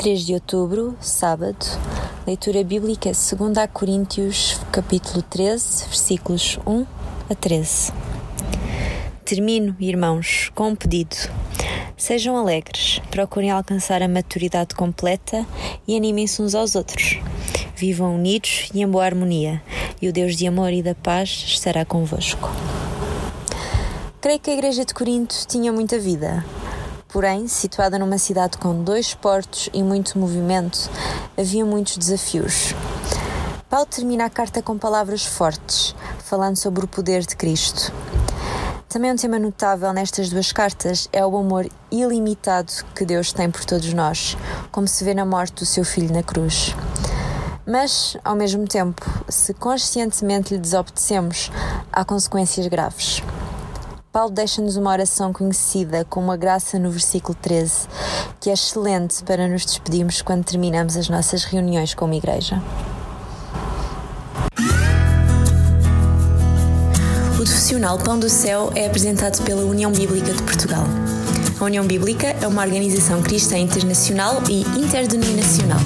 3 de outubro, sábado, leitura bíblica 2 Coríntios, capítulo 13, versículos 1 a 13. Termino, irmãos, com um pedido. Sejam alegres, procurem alcançar a maturidade completa e animem-se uns aos outros. Vivam unidos e em boa harmonia, e o Deus de amor e da paz estará convosco. Creio que a Igreja de Corinto tinha muita vida. Porém, situada numa cidade com dois portos e muito movimento, havia muitos desafios. Paulo termina a carta com palavras fortes, falando sobre o poder de Cristo. Também um tema notável nestas duas cartas é o amor ilimitado que Deus tem por todos nós, como se vê na morte do seu filho na cruz. Mas, ao mesmo tempo, se conscientemente lhe desobedecemos, há consequências graves. Paulo deixa-nos uma oração conhecida com uma graça no versículo 13, que é excelente para nos despedirmos quando terminamos as nossas reuniões como igreja. O profissional Pão do Céu é apresentado pela União Bíblica de Portugal. A União Bíblica é uma organização cristã internacional e interdenominacional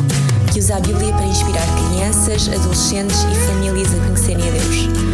que usa a Bíblia para inspirar crianças, adolescentes e famílias a conhecerem a Deus.